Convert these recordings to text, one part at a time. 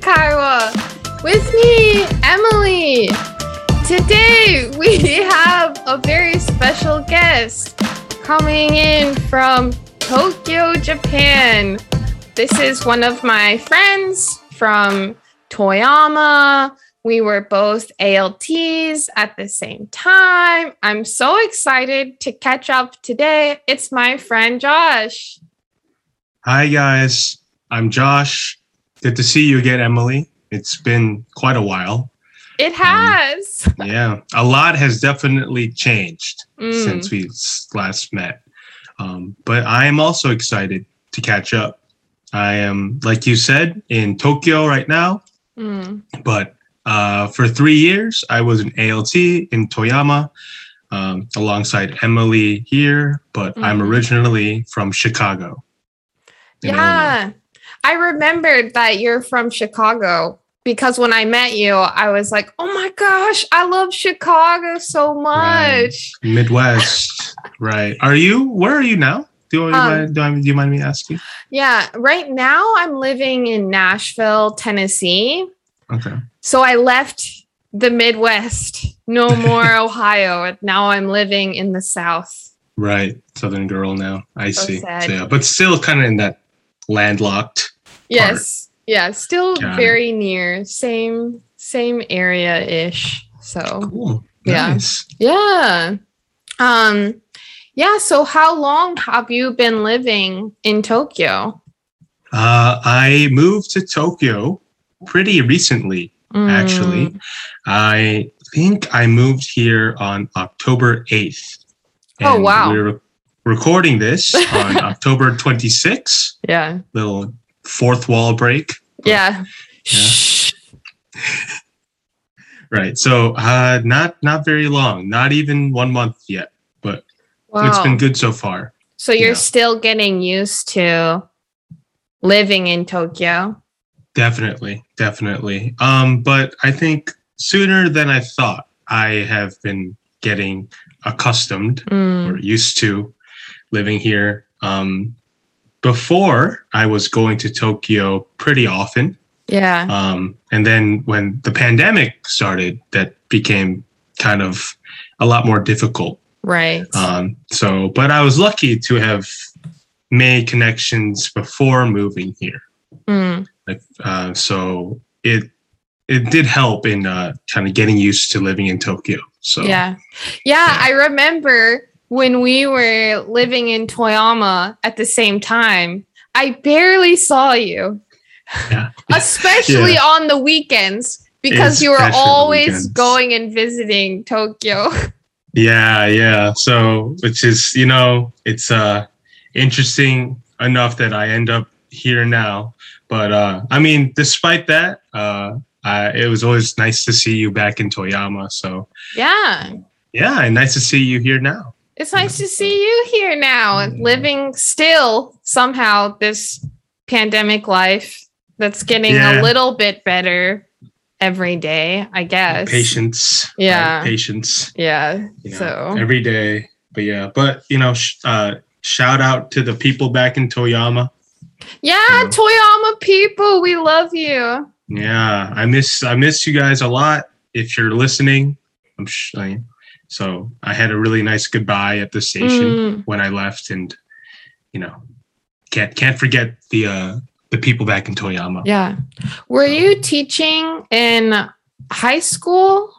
Kaiwa. With me, Emmalee. Today we have a very special guest coming in from Tokyo, Japan. This is one of my friends from Toyama. We were both ALTs at the same time. I'm so excited to catch up today. It's my friend Josh. Hi, guys. I'm Josh. Good to see you again, Emmalee. It's been quite a while. It has. Yeah, a lot has definitely changed Mm. since we last met. Um, but I am also excited to catch up. I am, like you said, in Tokyo right now, Mm. but uh, for three years, I was an ALT in Toyama um, alongside Emmalee here, but I'm Mhm. originally from Chicago. in Illinois. I remembered that you're from Chicago because when I met you, I was like, oh my gosh, I love Chicago so Right. much. Midwest, right? Are you? Where are you now? Do you, Um, mind, do, I, do you mind me asking? Yeah. Right now, I'm living in Nashville, Tennessee. Okay. So I left the Midwest, no more Ohio. Now I'm living in the South. Right, Southern girl now. I So see. So, yeah, but still kind of in that landlocked. Yes. Yeah. Still it. very near. Same, same area ish. So. Cool. Yeah. Nice. Yeah. Um yeah, so how long have you been living in Tokyo? Uh, I moved to Tokyo pretty recently. Actually, Mm, I think I moved here on October eighth. Oh, wow. We're recording this on October twenty sixth. Yeah. Little fourth wall break. Yeah. Yeah. Right. So uh not not very long, not even one month yet, but Wow. it's been good so far. So you're still getting used to living in Tokyo. Definitely, definitely. Um, but I think sooner than I thought I have been getting accustomed Mm, or used to living here. Um before I was going to Tokyo pretty often. yeah. Um, and then when the pandemic started, that became kind of a lot more difficult. Right. Um, so, but I was lucky to have made connections before moving here. Mm, Like, uh, so it it did help in uh, kind of getting used to living in Tokyo. So yeah. Yeah, I remember when we were living in Toyama at the same time, I barely saw you. Yeah. especially on the weekends because you were Especially on the always going and visiting Tokyo. yeah, yeah. So which is you know it's uh interesting enough that I end up here now. But uh, I mean, despite that, uh, I, it was always nice to see you back in Toyama. So yeah. yeah, and nice to see you here now. It's nice to see you here now, living still somehow this pandemic life that's getting Yeah. a little bit better every day, I guess. Patience. right? Yeah. Patience. Yeah. you know, so every day. But yeah, but you know, sh- uh, shout out to the people back in Toyama. yeah, you know. Toyama people, we love you. Yeah, I miss I miss you guys a lot. If you're listening, I'm sh- I- so I had a really nice goodbye at the station Mm, when I left, and you know, can't can't forget the uh, the people back in Toyama. yeah. Were you teaching in high school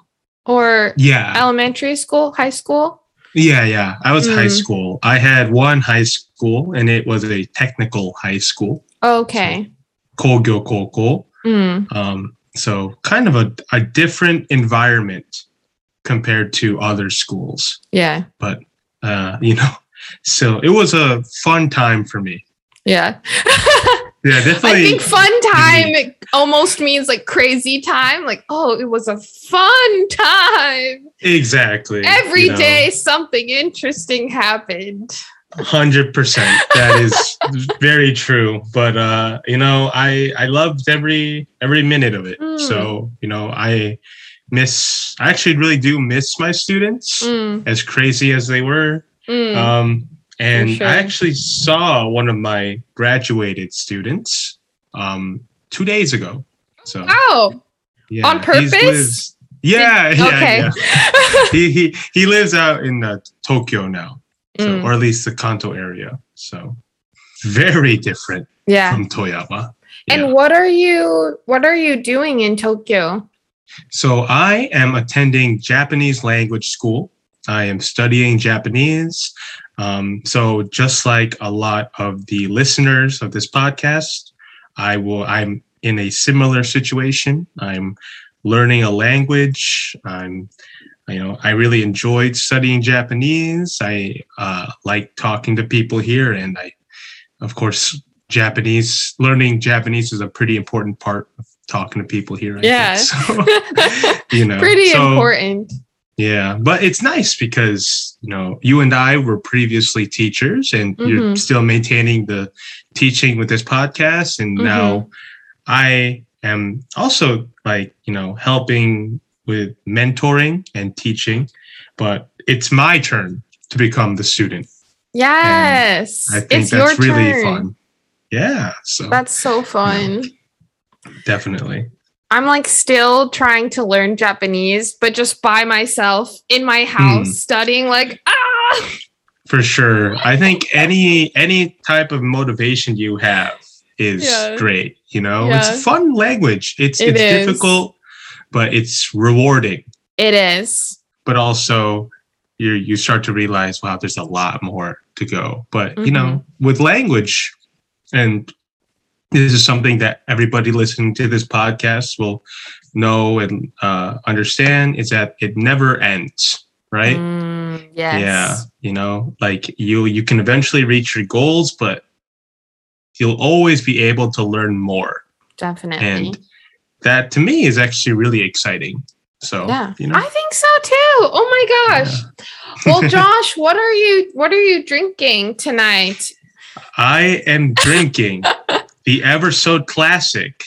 or Yeah, elementary school, high school? yeah, yeah. I was high Mm. school. I had one high school, and it was a technical high school, Okay. Kogyo Koko. Mm, Um, so kind of a, a different environment compared to other schools. yeah. But uh, you know, so it was a fun time for me. Yeah. Yeah, definitely. I think fun time almost means like crazy time. Like, oh, it was a fun time. exactly. Every you know, day something interesting happened. Hundred percent. That is very true. But uh, you know, I I loved every every minute of it. Mm. So you know, I miss. I actually really do miss my students, Mm, as crazy as they were. mm. Um, and sure. I actually saw one of my graduated students um, two days ago. So Oh, yeah, On purpose? lives- yeah, yeah, okay. yeah. He, he he lives out in uh, Tokyo now, so, Mm. or at least the Kanto area. So very different yeah. from Toyama. And what are you what are you doing in Tokyo? So I am attending Japanese language school. I am studying Japanese. Um, so just like a lot of the listeners of this podcast, I will. I'm in a similar situation. I'm learning a language. I'm, you know, I really enjoyed studying Japanese. I uh, like talking to people here, and I, of course, Japanese. Learning Japanese is a pretty important part of talking to people here. I Yeah. So, you know, Pretty so- important. yeah, but it's nice because you know you and I were previously teachers, and you're Mhm. still maintaining the teaching with this podcast, and Mhm. now I am also like you know helping with mentoring and teaching, but it's my turn to become the student. Yes. I think it's that's really turn. fun. Yeah, so That's so fun. Definitely. I'm like still trying to learn Japanese, but just by myself in my Hmm. house studying like ah For sure. I think any any type of motivation you have is Yeah. great. You know, Yeah. it's fun language. It's It it's is. difficult, but it's rewarding. it is. But also you you start to realize, wow, there's a lot more to go. But you know, Mm-hmm. with language, and this is something that everybody listening to this podcast will know and uh, understand is that it never ends, right? Mm, yes. Yeah, you know, like you you can eventually reach your goals, but you'll always be able to learn more. Definitely. And that to me is actually really exciting. So, yeah. you know, I think so too. Oh my gosh. well, Josh, what are you what are you drinking tonight? I am drinking the Eversold Classic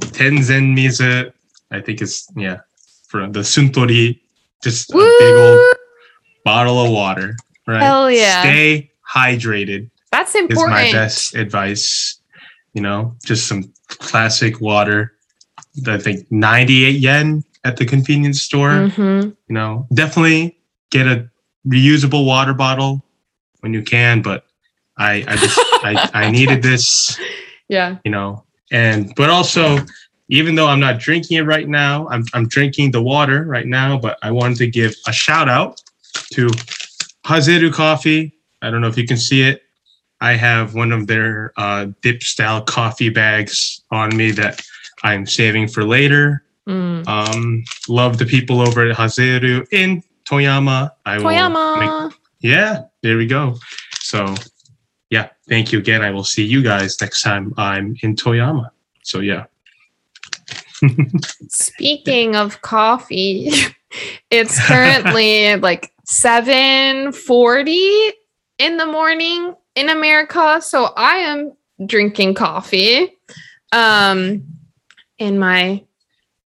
Tenzen Mizu. I think it's yeah, for the Suntory, just a big old bottle of water. Right. Hell yeah. Stay hydrated. That's important. is my best advice. You know, just some classic water. I think 98 yen at the convenience store. Mhm. You know, definitely get a reusable water bottle when you can. But I, I just, I, I needed this. Yeah. You know, and but also, even though I'm not drinking it right now, I'm, I'm drinking the water right now. But I wanted to give a shout out to Hazeru Coffee. I don't know if you can see it. I have one of their uh, dip style coffee bags on me that I'm saving for later. Mm. Um, love the people over at Hazeru in Toyama. I will make- Toyama. yeah, there we go. So, yeah, thank you again. I will see you guys next time I'm in Toyama. So, yeah. Speaking of coffee, it's currently like 7:40 in the morning in America, so I am drinking coffee um in my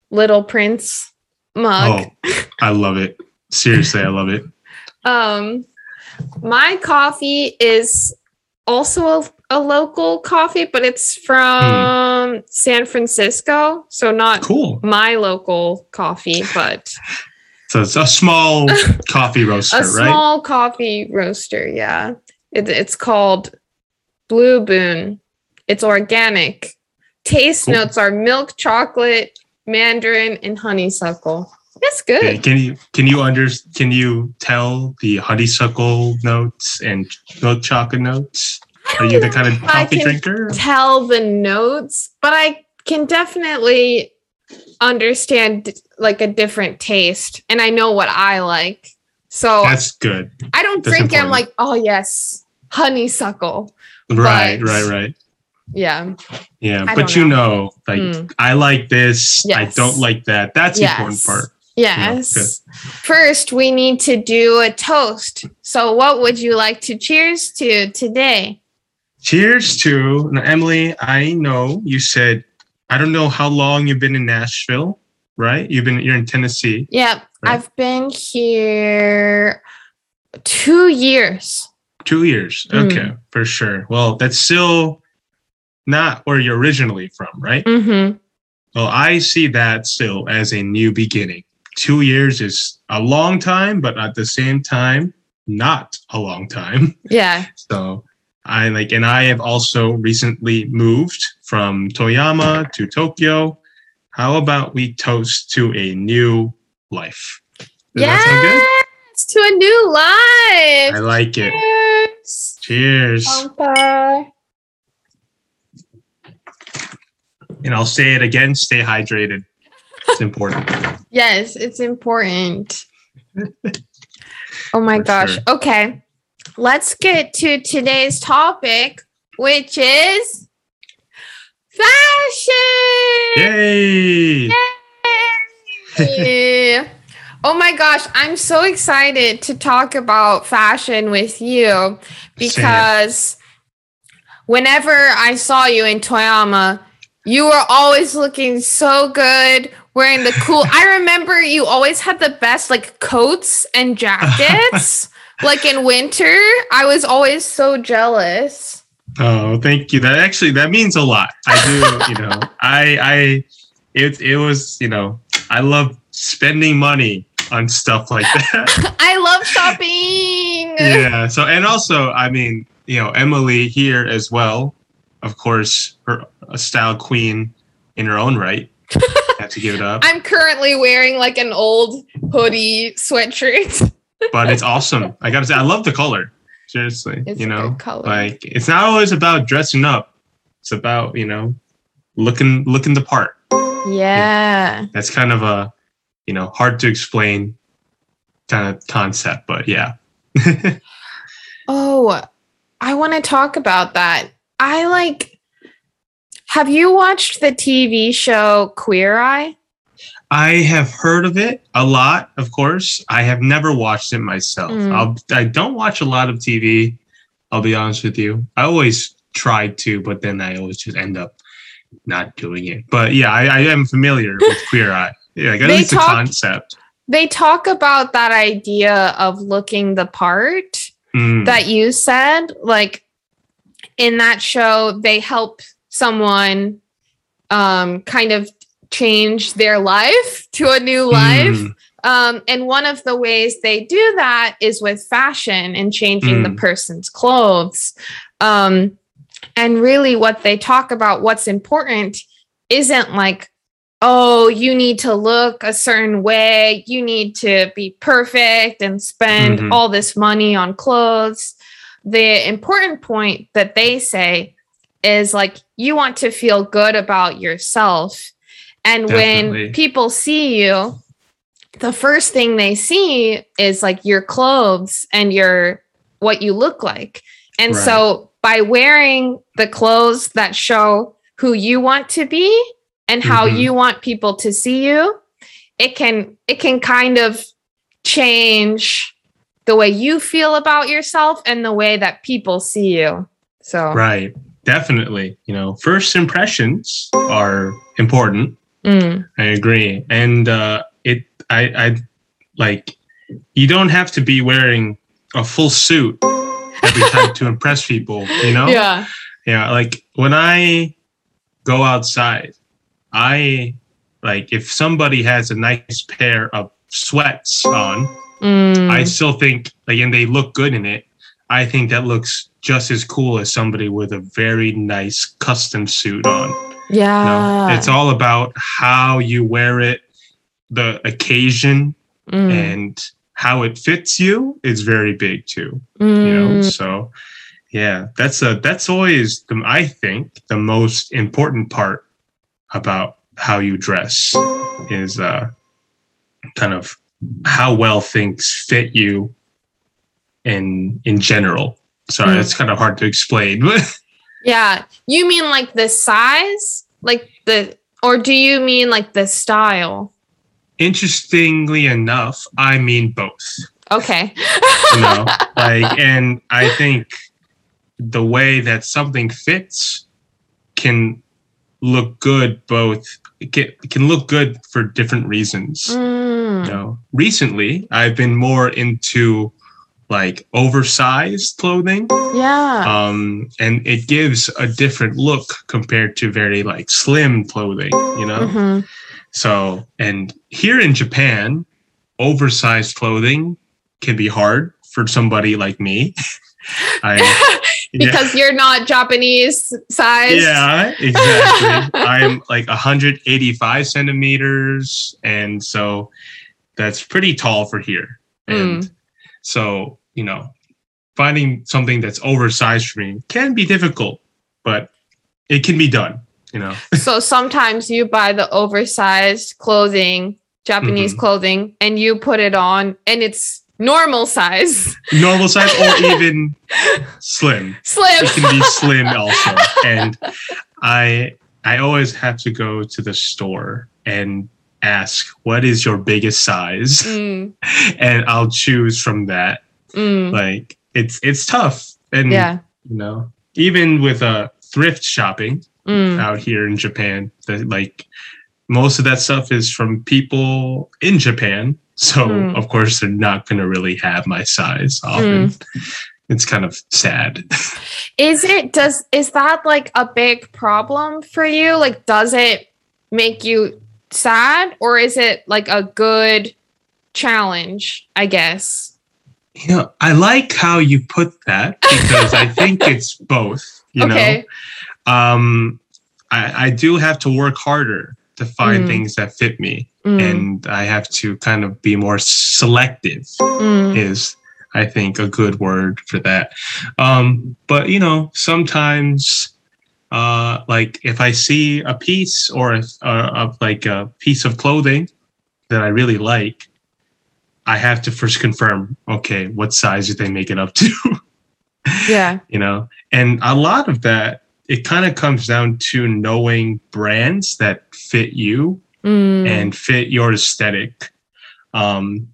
little prince mug. Oh, I love it. Seriously, I love it. Um my coffee is also a, a local coffee, but it's from San Francisco, so not Cool. my local coffee, but So, it's a small coffee roaster, a right? small coffee roaster. Yeah, it, it's called Blue Boon. It's organic. Taste Cool. notes are milk, chocolate, mandarin, and honeysuckle. It's good. Okay, Can you can you under can you tell the honeysuckle notes and milk chocolate notes? Are you the kind of I coffee can drinker? Tell the notes, but I can definitely understand like a different taste, and I know what I like. So That's good. I don't that's drink. I'm like, oh yes, honeysuckle. Right, But- right, right. Yeah. Yeah, I but you know, like Mm. I like this, I don't like that. That's the important part. Yes. First, we need to do a toast. So, what would you like to cheers to today? Cheers to now, Emmalee. I know you said I don't know how long you've been in Nashville, right? You've been you're in Tennessee. Yep. Right. I've been here two years. Two years. Mm. Okay, for sure. Well, that's still not where you're originally from, right? Mm-hmm. well, I see that still as a new beginning. Two years is a long time, but at the same time, not a long time. Yeah. So I like, and I have also recently moved from Toyama to Tokyo. How about we toast to a new life? Does that sound good? Yes, to a new life. I like it. Cheers. Cheers. Bye. And I'll say it again stay hydrated. It's important. Yes, it's important. oh my For gosh. sure. Okay. Let's get to today's topic, which is fashion. Yay! Yeah. Oh my gosh, I'm so excited to talk about fashion with you because whenever I saw you in Toyama, you were always looking so good, wearing the cool. I remember you always had the best like coats and jackets. like in winter, I was always so jealous. Oh, thank you. That actually that means a lot. I do, you know. I I it it was, you know, I love spending money on stuff like that. I love shopping. yeah. So and also, I mean, you know, Emmalee here as well. Of course, her a style queen in her own right. To give it up. I'm currently wearing like an old hoodie sweatshirt. But it's awesome. I gotta say, I love the color. Seriously. It's you know, like it's not always about dressing up. It's about, you know, looking looking the part. yeah. That's kind of a, you know, hard to explain kind of concept, but yeah. Oh, I want to talk about that. I like. Have you watched the TV show Queer Eye? I have heard of it a lot, of course. I have never watched it myself. Mm. I'll, I don't watch a lot of TV. I'll be honest with you. I always try to, but then I always just end up not doing it. But yeah, I, I am familiar with Queer Eye. Yeah, like, at They least the concept. They talk about that idea of looking the part Mm, that you said. Like in that show, they help someone um, kind of change their life to a new life. mm, Um, and one of the ways they do that is with fashion and changing the Mm. person's clothes. Um, and really, what they talk about, what's important, isn't like, oh, you need to look a certain way, you need to be perfect and spend Mhm. all this money on clothes. The important point that they say is like, you want to feel good about yourself. And Definitely. when people see you, the first thing they see is like your clothes and your what you look like. And Right. so by wearing the clothes that show who you want to be and how Mhm. you want people to see you, it can it can kind of change the way you feel about yourself and the way that people see you. So right. Definitely. You know, first impressions are important. mm, I agree. And uh, it, I, I like, you don't have to be wearing a full suit every time to impress people, you know? yeah. Yeah. Like when I go outside, I like, if somebody has a nice pair of sweats on, Mm, I still think, like, and they look good in it. I think that looks just as cool as somebody with a very nice custom suit on. yeah. No, it's all about how you wear it, the occasion, Mm, and how it fits you is very big too. mm. You know, so yeah, that's a that's always the I think the most important part about how you dress is uh kind of how well things fit you in in general. Sorry, Mm. it's kind of hard to explain. Yeah. You mean like the size? Like the or do you mean like the style? Interestingly enough, I mean both. Okay. you know like and i think the way that something fits can look good both it can, can look good for different reasons Mm, you know recently i've been more into like oversized clothing. Yeah. Um, and it gives a different look compared to very like slim clothing, you know? Mhm. So, and here in Japan, oversized clothing can be hard for somebody like me. I, yeah. because you're not Japanese size. Yeah, exactly. I'm like 185 centimeters, and so that's pretty tall for here. And so, you know, finding something that's oversized for me can be difficult, but it can be done. You know, so sometimes you buy the oversized clothing, Japanese Mhm. clothing, and you put it on, and it's normal size, normal size or even slim. slim. It can be slim also, and I I always have to go to the store and ask what is your biggest size Mm, and I'll choose from that. Mm, Like it's it's tough, and yeah. you know, even with uh, thrift shopping Mm, out here in Japan, that like most of that stuff is from people in Japan. So Mm. of course they're not gonna really have my size often. It's kind of sad. Is it does is that like a big problem for you? Like does it make you sad or is it like a good challenge, I guess? You know, I like how you put that because I think it's both. You okay. know, um, I, I do have to work harder to find Mm. things that fit me, Mm, and I have to kind of be more selective. mm, Is I think a good word for that. Um, but you know, sometimes, uh, like if I see a piece or a, a, a like a piece of clothing that I really like, I have to first confirm, okay, what size did they make it up to? yeah. you know and a lot of that it kind of comes down to knowing brands that fit you Mm, and fit your aesthetic um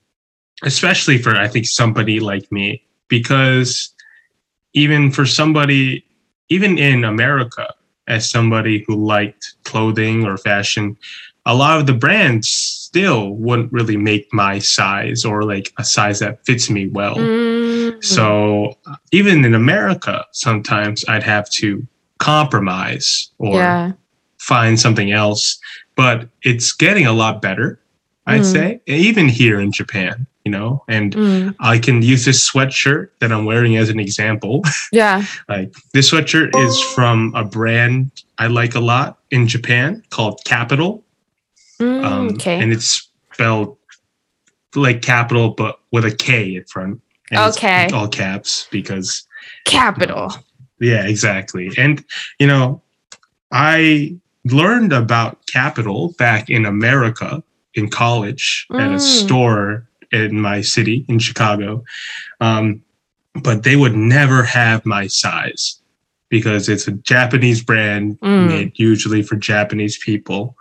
especially for i think somebody like me because even for somebody even in america as somebody who liked clothing or fashion a lot of the brands still wouldn't really make my size or like a size that fits me well mm, so even in America, sometimes I'd have to compromise or yeah. find something else. But it's getting a lot better, I'd Mm. say, even here in Japan, you know. And Mm, I can use this sweatshirt that I'm wearing as an example. yeah. like this sweatshirt is from a brand I like a lot in Japan called Kapital. Mm, Um, okay. And it's spelled like capital, but with a K in front. Okay. all caps because Capital. Yeah, exactly. And you know, I learned about Kapital back in America in college at a Mm. store in my city in Chicago. Um, but they would never have my size because it's a Japanese brand Mm. made usually for Japanese people.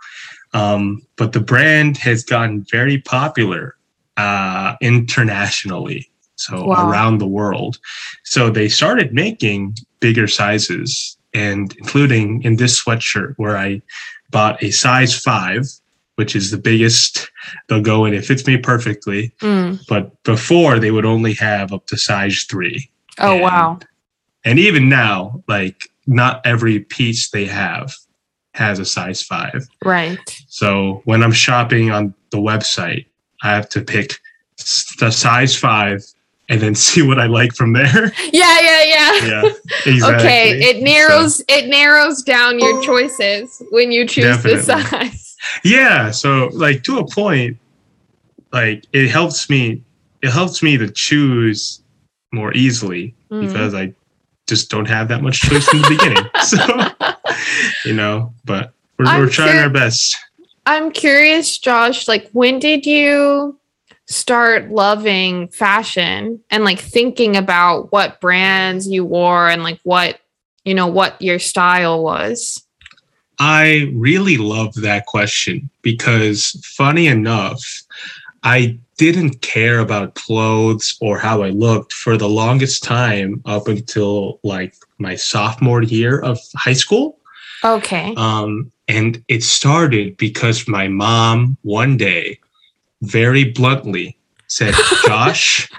Um, but the brand has gotten very popular uh, internationally, so Wow. around the world. So they started making bigger sizes, and including in this sweatshirt where I bought a size five, which is the biggest they'll go in. It fits me perfectly. Mm. But before they would only have up to size three. Oh And- wow. And even now, like not every piece they have has a size five. Right. So when I'm shopping on the website, I have to pick the size five and then see what I like from there. Yeah, yeah, yeah. yeah, exactly. Okay, it narrows it narrows down your choices when you choose the size. yeah so like to a point like it helps me it helps me to choose more easily Mm. because i just don't have that much choice in the beginning so you know but we're, we're trying cur- our best I'm curious, Josh, like when did you start loving fashion and like thinking about what brands you wore and like what, you know, what your style was? i really love that question because funny enough i didn't care about clothes or how i looked for the longest time up until like my sophomore year of high school Okay. Um, and it started because my mom one day very bluntly said, Josh,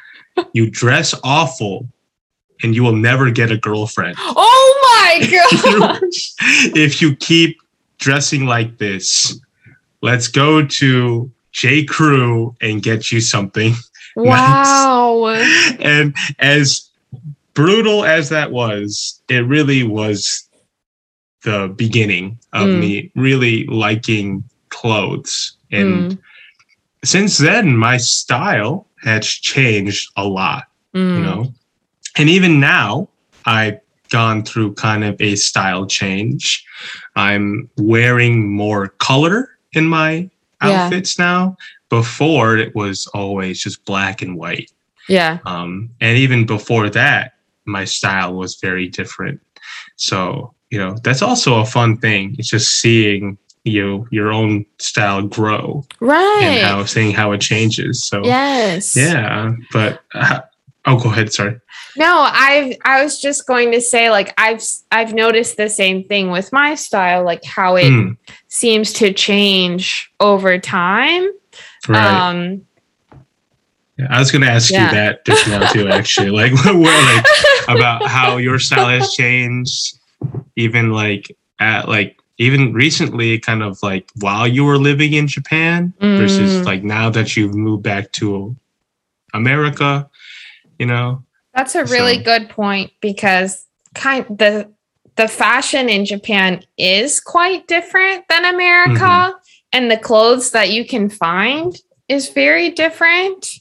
you dress awful and you will never get a girlfriend. Oh my god. if you keep dressing like this, let's go to J. Crew and get you something. wow. And as brutal as that was, it really was the beginning of Mm. me really liking clothes. And Mm. since then, my style has changed a lot, Mm. you know? And even now, I've gone through kind of a style change. I'm wearing more color in my Yeah. outfits now. Before, it was always just black and white. Yeah. Um, and even before that, my style was very different. So, you know, that's also a fun thing. It's just seeing you your own style grow Right. and how seeing how it changes. So yes. yeah, but uh, oh, go ahead. Sorry. No, I've I was just going to say like I've I've noticed the same thing with my style, like how it Mm, seems to change over time. right. Um I was going to ask yeah. you that just now too. Actually, like, where, like about how your style has changed, even like at like even recently, kind of like while you were living in Japan versus Mm. like now that you've moved back to America. You know, That's a really So- good point because kind the the fashion in Japan is quite different than America Mm-hmm. and the clothes that you can find is very different.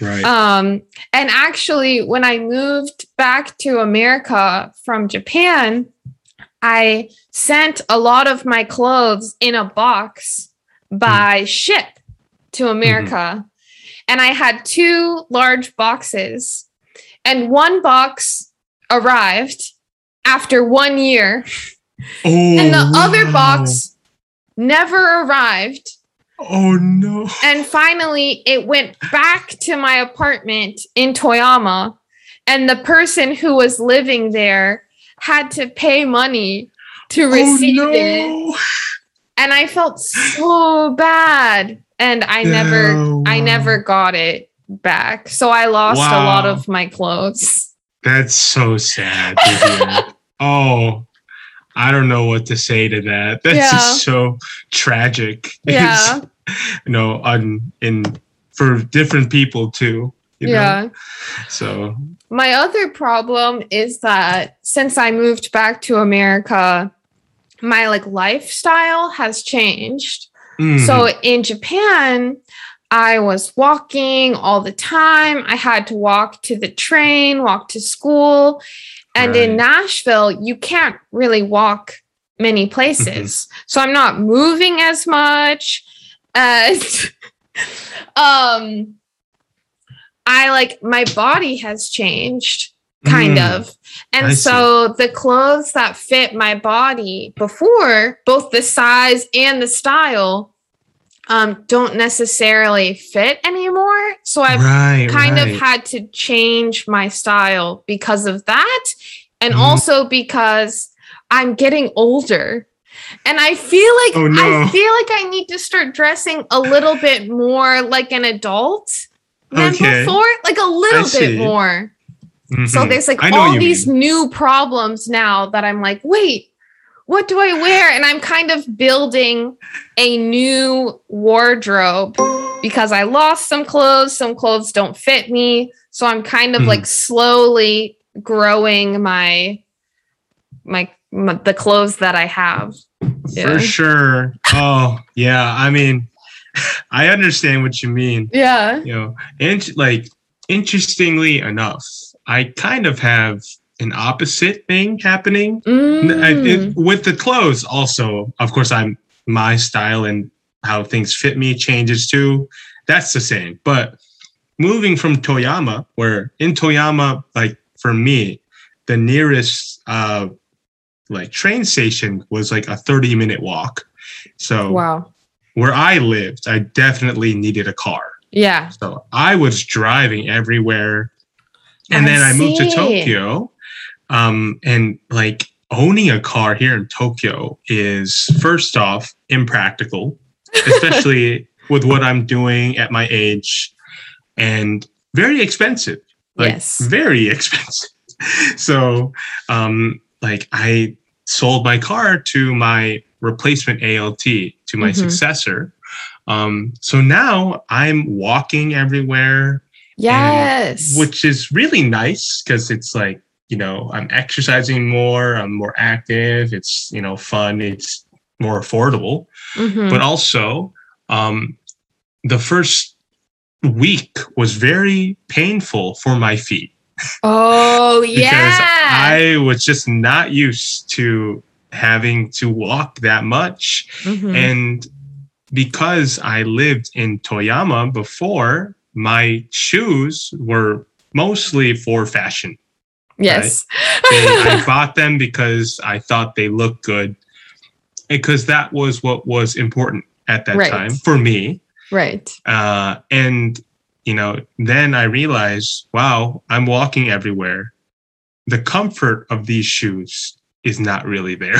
right? Um and actually when I moved back to America from Japan, I sent a lot of my clothes in a box hmm. by ship to hmm. America. And I had two large boxes. And one box arrived after one year, oh, and the other box never arrived. Oh no! And finally, it went back to my apartment in Toyama. And the person who was living there had to pay money to oh, receive oh, it. And I felt so bad. And I never, Oh, I never got it back. So I lost a lot of my clothes. That's so sad oh, I don't know what to say to that. That's Yeah. just so tragic. Yeah. You know, on in for different people too. You yeah. Know? So My other problem is that since I moved back to America, my like lifestyle has changed. mm, So in Japan, I was walking all the time. I had to walk to the train, walk to school. And in Nashville, you can't really walk many places. So I'm not moving as much. And um I like my body has changed kind mm, of. And I so the clothes that fit my body before, both the size and the style, um, don't necessarily fit anymore. So I've right, kind right. of had to change my style because of that. And Mhm. also because I'm getting older. And I feel like Oh, no. I feel like I need to start dressing a little bit more like an adult than Okay. before, like a little bit more. So Mhm. there's like I know what all these mean. new problems now that I'm like, wait, what do I wear? And I'm kind of building a new wardrobe because I lost some clothes, some clothes don't fit me. So I'm kind of Mhm. like slowly growing my my, my the clothes that I have. Yeah. For sure. Oh, yeah. I mean, I understand what you mean. Yeah. You know, and like interestingly enough, I kind of have an opposite thing happening N- I- Mm. it- with the clothes. Also, of course, I'm my style and how things fit me changes too. That's the same. But moving from Toyama, where in Toyama, like for me, the nearest uh like train station was like a 30 minute walk. So wow. Where I lived, I definitely needed a car. Yeah. So I was driving everywhere. And I then I moved to. Tokyo. Um, and like owning a car here in Tokyo is first off impractical, especially with what I'm doing at my age, and very expensive. like Yes. very expensive. so, um, like I sold my car to my replacement ALT to my Mhm. successor. Um, so now I'm walking everywhere, Yes. which is really nice because it's like you know i'm exercising more i'm more active it's you know fun it's more affordable Mhm. but also um the first week was very painful for my feet oh yeah. because yeah. i was just not used to having to walk that much Mhm. and because I lived in Toyama before, my shoes were mostly for fashion. yes. And I bought them because I thought they looked good, because that was what was important at that Right. time for me. right. Uh, and you know, then I realized, wow, I'm walking everywhere. The comfort of these shoes is not really there.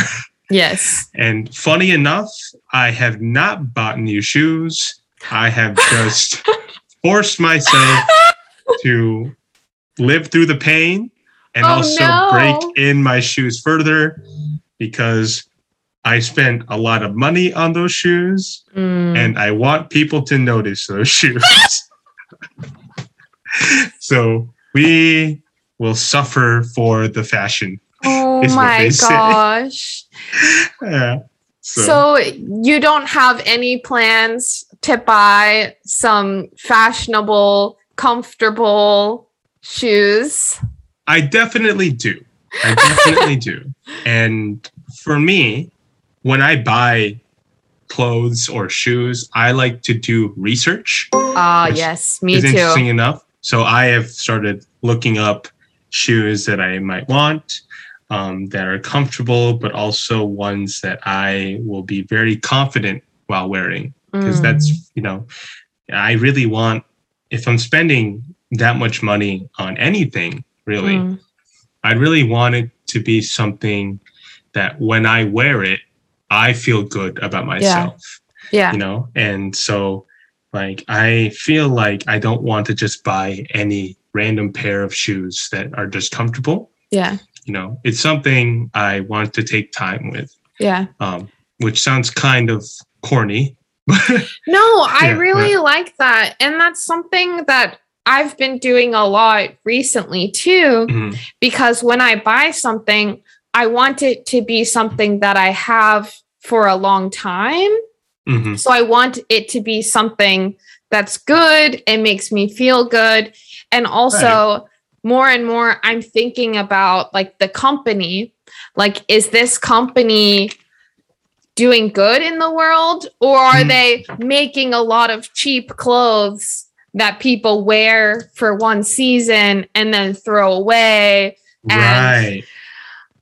Yes. And funny enough, I have not bought new shoes. I have just forced myself to live through the pain and Oh, also no. break in my shoes further because I spent a lot of money on those shoes Mm. and I want people to notice those shoes. so we will suffer for the fashion. Oh my gosh. Yeah. So. you don't have any plans to buy some fashionable, comfortable shoes? I definitely do. I definitely do. And for me, when I buy clothes or shoes, I like to do research. Ah, Which yes, me is interesting enough. So I have started looking up shoes that I might want um, that are comfortable, but also ones that I will be very confident while wearing. Because Mm. that's, you know, I really want, if I'm spending that much money on anything, really, Mm. I really want it to be something that when I wear it, I feel good about myself yeah. you know and so like i feel like i don't want to just buy any random pair of shoes that are just comfortable Yeah. You know it's something i want to take time with Yeah. um which sounds kind of corny No, I Yeah, really like that. And that's something that I've been doing a lot recently too, Mhm. because when I buy something, I want it to be something that I have for a long time. Mhm. So I want it to be something that's good. It makes me feel good. And also, more and more, I'm thinking about like the company. Like, is this company doing good in the world? Or are Mm. they making a lot of cheap clothes that people wear for one season and then throw away? And- right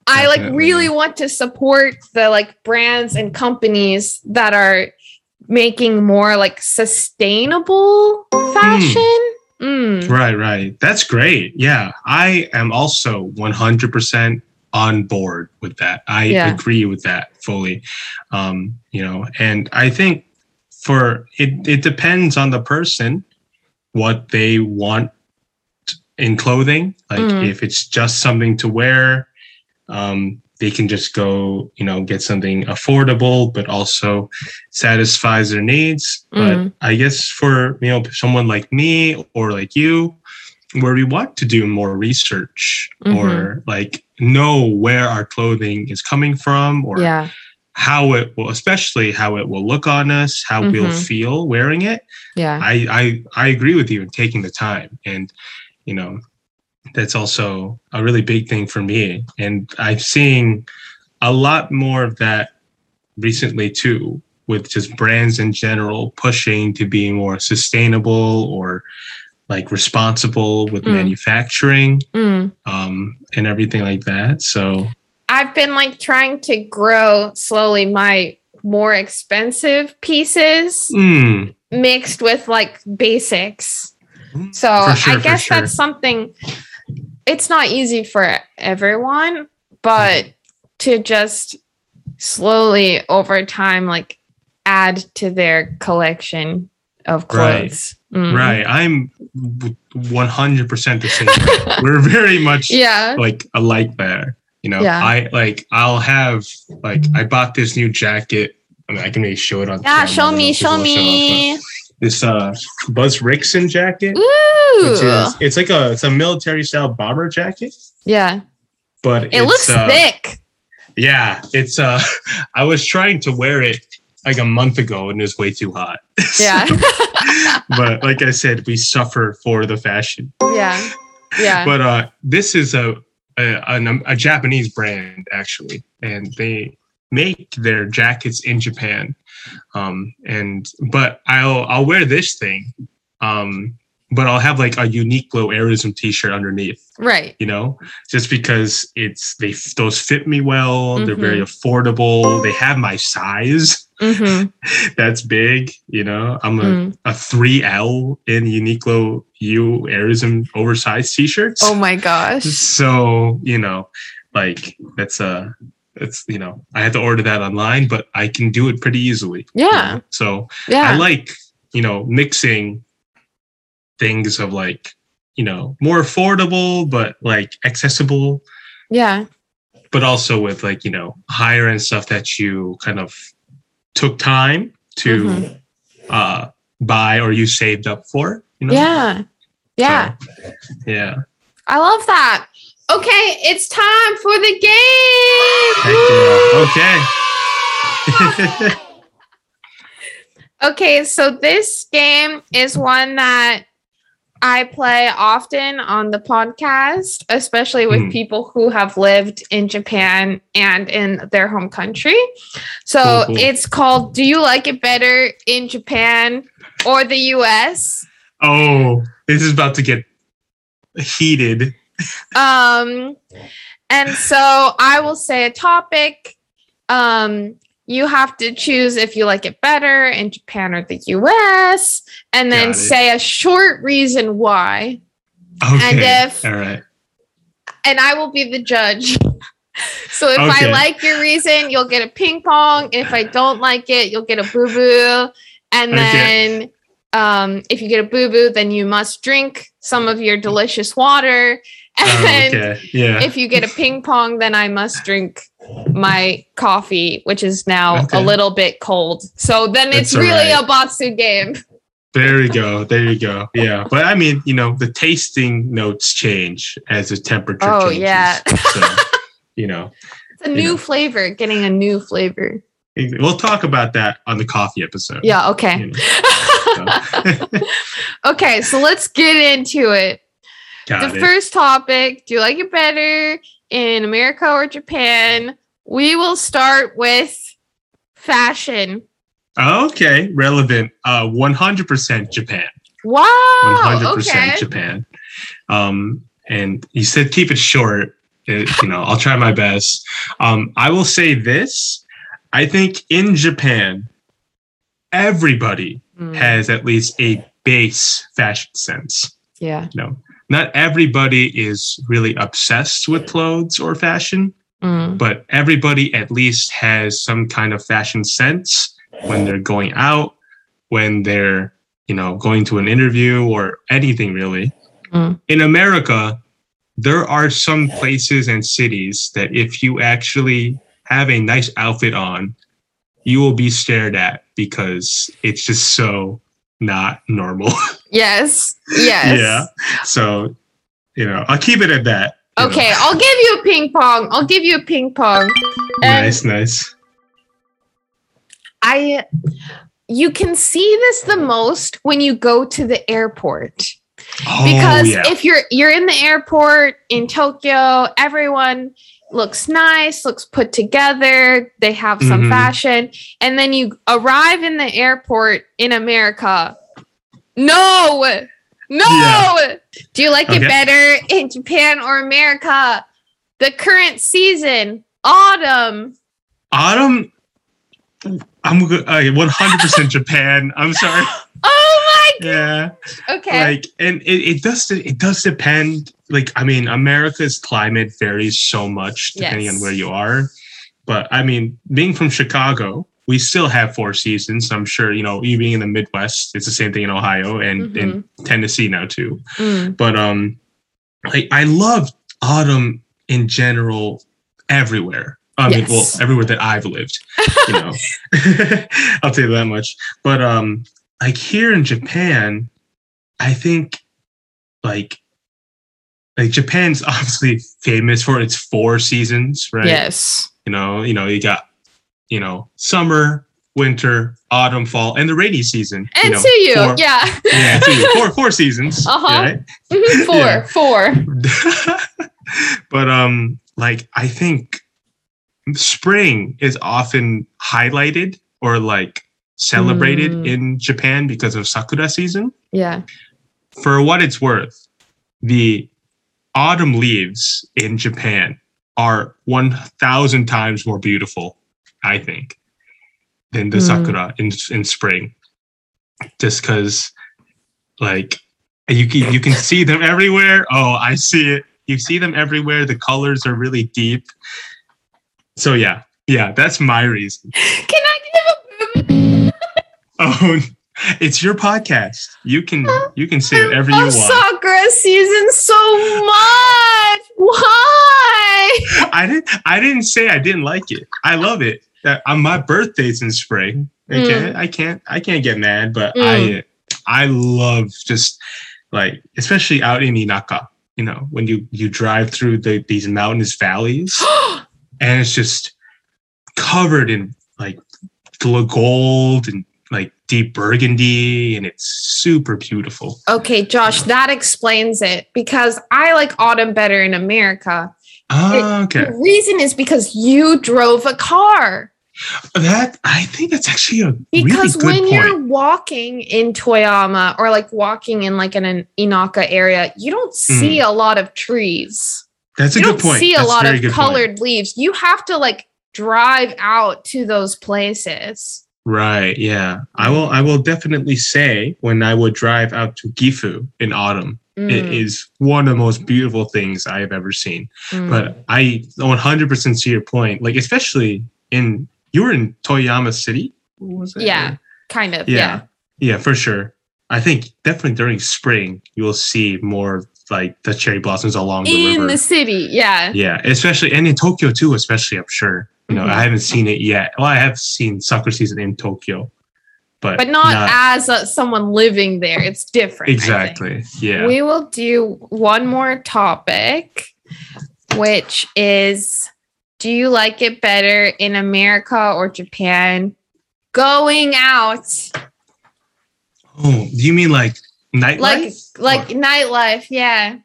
I like really want to support the like brands and companies that are making more like sustainable fashion. Mm. Right right. That's great. Yeah i am also 100% on board with that. I Yeah. agree with that fully. Um you know and i think for it it depends on the person what they want in clothing. Like Mm. if it's just something to wear um they can just go you know get something affordable but also satisfies their needs but Mm. i guess for you know someone like me or like you where we want to do more research or like know where our clothing is coming from or Yeah. how it will especially how it will look on us how we'll Mhm. feel wearing it Yeah. I, I I agree with you in taking the time, and you know that's also a really big thing for me. And I'm seeing a lot more of that recently too, with just brands in general pushing to be more sustainable or like responsible with Mm. manufacturing Mm. um, and everything like that. So I've been like trying to grow slowly my more expensive pieces mm, mixed with like basics. So sure, I guess sure. that's something it's not easy for everyone, but to just slowly over time like add to their collection of Right. clothes. Mm. Right. I'm 100% the same. We're very much Yeah. like alike there. You know, Yeah. I like, I'll have, like, I bought this new jacket. I mean, I can maybe show it on Yeah, show I don't know me, show show me. but This uh Buzz Rickson jacket, Ooh. which is it's like a it's a military style bomber jacket, yeah. but It it's, looks uh, thick. Yeah, it's uh I was trying to wear it like a month ago and it was way too hot. Yeah. but like I said, we suffer for the fashion. yeah. Yeah. But uh this is a a, an- a Japanese brand actually, and they make their jackets in Japan. Um and but I'll I'll wear this thing. Um but I'll have like a Uniqlo AIRism t-shirt underneath right. you know just because it's they those fit me well they're very Mm-hmm. affordable they have my size hmm that's big you know i'm a, Mm. a 3l in uniqlo u airism oversized t-shirts Oh my gosh. so you know like that's uh it's you know i had to order that online but i can do it pretty easily you Yeah. know? so Yeah. I like, you know, mixing things of like, you know, more affordable but like accessible, yeah. but also with like, you know, higher end stuff that you kind of took time to Mhm. uh buy or you saved up for, you know? Yeah. Yeah. So, yeah. I love that. Okay, it's time for the game. Yeah. Okay. Okay, so this game is one that I play often on the podcast, especially with Mhm. people who have lived in Japan and in their home country. So cool. it's called Do You Like It Better in Japan or the US? oh, this is about to get heated. Um, and so I will say a topic. Um, you have to choose if you like it better in Japan or the US, and then say a short reason why. Okay. And if- All right. And I will be the judge. so if I like your reason, you'll get a ping pong. If I don't like it, you'll get a boo boo. And Okay. then um, if you get a boo boo, then you must drink some of your delicious water. Oh, and Oh, okay. Yeah. if you get a ping pong, then I must drink my coffee, which is now Okay. a little bit cold. So then it's That's all really right. a Batsu game. There you go. There you go. Yeah. But I mean, you know, the tasting notes change as the temperature Oh, changes. yeah. so, you know, It's a new know. flavor, getting a new flavor. we'll talk about that on the coffee episode. Yeah, okay. You know, so. okay, so let's get into it. Got the it. first topic do you like it better in America or Japan? We will start with fashion. okay. Relevant. Uh, 100% Japan. Wow. 100% okay. Japan. Um, and you said keep it short. It- you know, I'll try my best. Um, I will say this. I think in Japan, everybody Mm, has at least a base fashion sense. yeah. You know, not everybody is really obsessed with clothes or fashion, Mm, but everybody at least has some kind of fashion sense when they're going out, when they're, you know, going to an interview or anything really. Mm. In America, there are some places and cities that if you actually have a nice outfit on, you will be stared at because it's just so not normal. Yes. Yes. yeah. So, you know, I'll keep it at that. you know. Okay, I'll give you a ping pong. I'll give you a ping pong. And Nice, nice. I you can see this the most when you go to the airport. Oh, Because yeah. if you're you're in the airport in Tokyo, everyone looks nice, looks put together, they have some Mhm. fashion, and then you arrive in the airport in America. No. No. Yeah. Do you like it better in Japan or America? The current season, autumn. Autumn, I'm uh, 100% Japan. I'm sorry. Oh my god. Yeah. okay. Like, and it, it does it does depend. Like, I mean, America's climate varies so much depending Yes. on where you are. But I mean, being from Chicago, we still have four seasons. I'm sure you know, even in the Midwest, it's the same thing in Ohio and in Tennessee now too. Mm. But um, like I love autumn in general everywhere. I mean, well, everywhere that I've lived, you know. I'll tell you that much. But um, like here in Japan, I think like like Japan's obviously famous for its four seasons, right? Yes. You know, you know, you got you know summer, winter, autumn, fall, and the rainy season. And you know, to you, four- yeah. yeah, to you. four four seasons. Uh-huh. Right? Mhm, four, Yeah. four. but um like i think spring is often highlighted or like celebrated Mm. in japan because of sakura season Yeah. for what it's worth the autumn leaves in japan are 1000 times more beautiful i think than the Mm. sakura in in spring just because like you can you can see them everywhere oh i see it you see them everywhere the colors are really deep so yeah yeah that's my reason Can I give a oh it's your podcast you can you can say whatever you want Sakura season so much. Why? I didn't. I didn't say I didn't like it. I love it. Uh, on my birthday's in spring. Okay, I can't. I can't get mad. But Mm. I, I love just like, especially out in Inaka. You know, when you you drive through the these mountainous valleys, and it's just covered in like gold and like deep burgundy, and it's super beautiful. okay, Josh, that explains it because I like autumn better in America. Ah, okay. The reason is because you drove a car. That I think that's actually a Because really good point. Because when point. you're walking in Toyama or like walking in like an, an Inaka area, you don't see a lot of trees. That's a you good don't point. see a That's lot of good point. colored leaves. You have to like drive out to those places. Right. Yeah. I will. I will definitely say when I would drive out to Gifu in autumn, it Mm, is one of the most beautiful things I have ever seen. mm. But I 100% see your point. Like especially in you were in Toyama City. Was it? yeah, kind of. Yeah. Yeah. Yeah, for sure. I think definitely during spring you will see more like the cherry blossoms along the In river. the city. Yeah. Yeah, especially and in Tokyo too, especially I'm sure. You know, Mhm. I haven't seen it yet. Well, I have seen sakura season in Tokyo, but But not, as uh someone living there. It's different. Exactly. Yeah. We will do one more topic, which is do you like it better in America or Japan? Going out, oh, do you mean like nightlife? like like nightlife, yeah.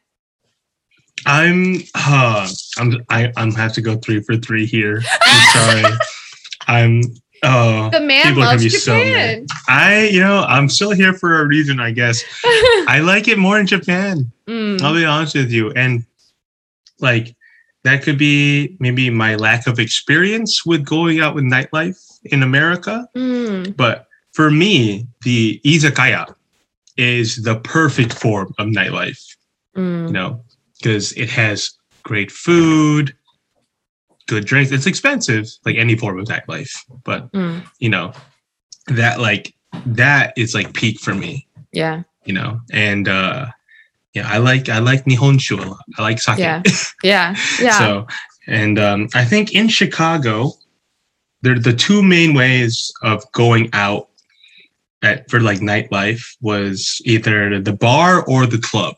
I'm uh I'm I I'm have to go three for three here. I'm sorry. I'm oh The man People are gonna loves be so Japan. I you know I'm still here for a reason I guess. I like it more in Japan. Mm, I'll be honest with you. And like that could be maybe my lack of experience with going out with nightlife in America. mm, But for me, the izakaya is the perfect form of nightlife, you mm. know, because it has great food, good drinks. It's expensive, like any form of nightlife. But Mm. you know, that like that is like peak for me Yeah, you know and uh yeah i like i like nihonshu a lot i like sake Yeah. yeah, yeah. so and um i think in chicago they're the two main ways of going out at for like nightlife was either the bar or the club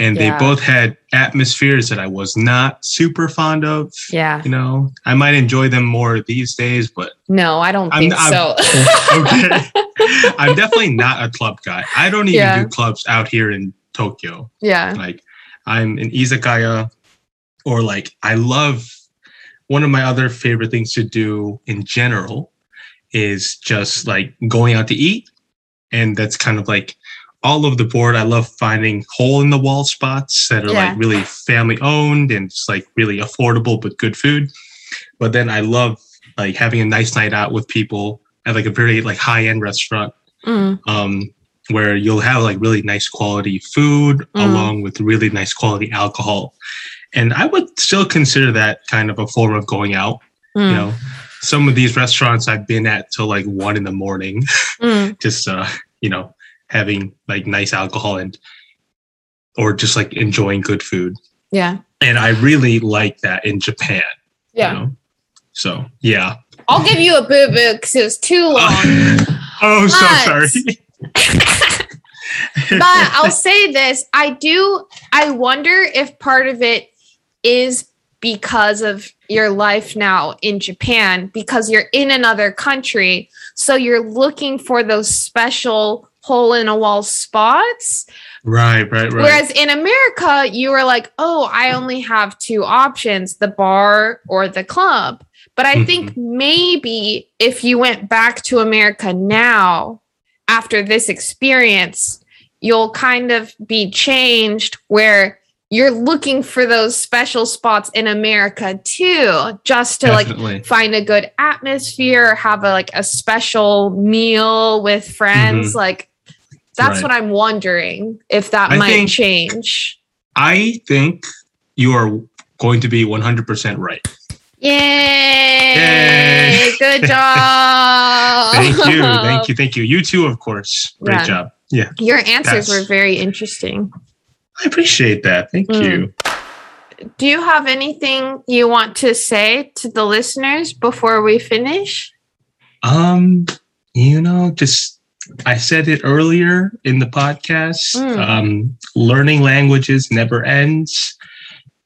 and Yeah. they both had atmospheres that i was not super fond of yeah. you know i might enjoy them more these days but No, I don't I'm- think I'm- so. okay i'm definitely not a club guy i don't even Yeah. do clubs out here in tokyo. Yeah. like i'm in izakaya or like i love one of my other favorite things to do in general is just like going out to eat and that's kind of like all over the board. I love finding hole in the wall spots that are Yeah. like really family owned and it's like really affordable but good food. But then i love like having a nice night out with people at like a very like high end restaurant. Mm, um, where you'll have like really nice quality food Mm. along with really nice quality alcohol. And I would still consider that kind of a form of going out, mm. you know. some of these restaurants I've been at till like one in the morning, Mm, just uh, you know, having like nice alcohol and or just like enjoying good food. yeah. And I really like that in Japan. you Yeah. know? So yeah. I'll give you a boo boo because it was too long. oh, so sorry. but I'll say this I do, I wonder if part of it is because of your life now in Japan, because you're in another country. So you're looking for those special hole in a wall spots. right, right, right. Whereas in America, you were like, oh, I only have two options the bar or the club. But I think mm-hmm. maybe if you went back to America now, after this experience, you'll kind of be changed where you're looking for those special spots in America too, just to like find a good atmosphere, have a like a special meal with friends. Mm-hmm. Like that's Right. what I'm wondering if that I might think- change. I think you are going to be 100% right. Yay! Yay. Good job. Thank you. Thank you. Thank you. You too, of course. Great Yeah. job. Yeah. Your answers That's- were very interesting. I appreciate that. Thank Mm. you. Do you have anything you want to say to the listeners before we finish? Um, you know, just I said it earlier in the podcast. Mm. Um, learning languages never ends,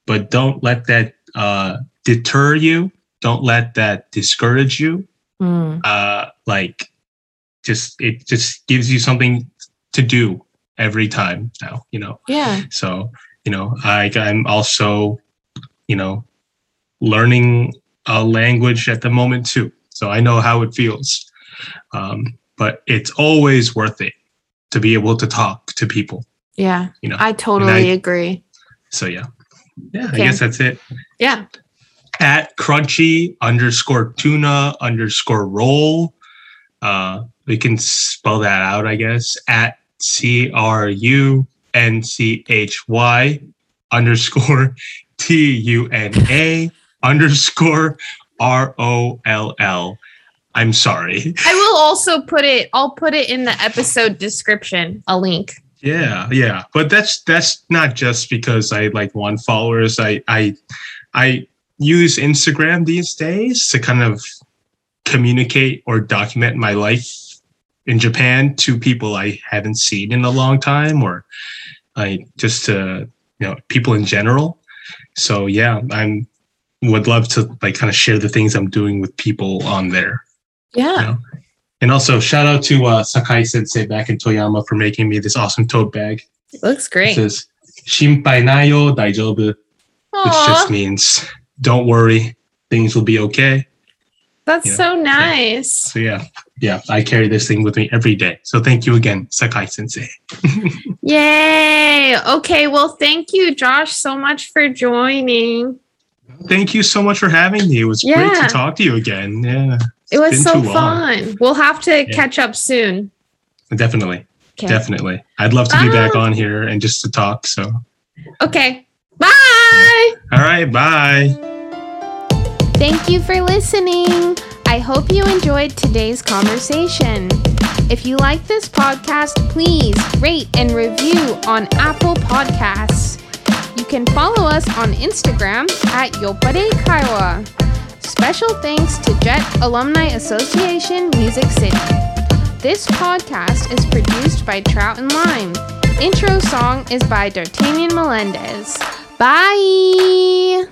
but don't let that uh, deter you. Don't let that discourage you. Uh, like, just it just gives you something to do every time now. You know, Yeah. so you know, I I'm also, you know, learning a language at the moment too. So I know how it feels. Um, but it's always worth it to be able to talk to people. Yeah. You know, I totally I- agree. So yeah. Yeah, Okay. I guess that's it. Yeah. At crunchy underscore tuna underscore roll. Uh, we can spell that out, I guess. At C R U N C H Y underscore T U N A underscore R O L L. I'm sorry. I will also put it, I'll put it in the episode description, a link. Yeah, yeah, but that's that's not just because I like want followers. I I I use Instagram these days to kind of communicate or document my life in Japan to people I haven't seen in a long time, or like just to you know people in general. So yeah, I'm would love to like kind of share the things I'm doing with people on there. Yeah. Yeah. And also shout out to uh, Sakai Sensei back in Toyama for making me this awesome tote bag. It looks It great. says "Shinpai nayo daijoubu," which just means "Don't worry, things will be okay." that's yeah. so nice. So yeah, yeah, I carry this thing with me every day. So thank you again, Sakai Sensei. Yay. Okay. Well, thank you, Josh, so much for joining. Thank you so much for having me. It was great to talk to you again. Yeah, It was so fun. We'll have to Yeah. catch up soon. definitely, Okay. definitely. I'd love to be back on here and just to talk. So Okay. Bye. All right, bye. Thank you for listening. I hope you enjoyed today's conversation. If you like this podcast, please rate and review on Apple Podcasts. You can follow us on Instagram at Yopparei Kaiwa. Special thanks to Jet Alumni Association Music City. This podcast is produced by Trout and Lime. Intro song is by D'Artagnan Melendez. Bye!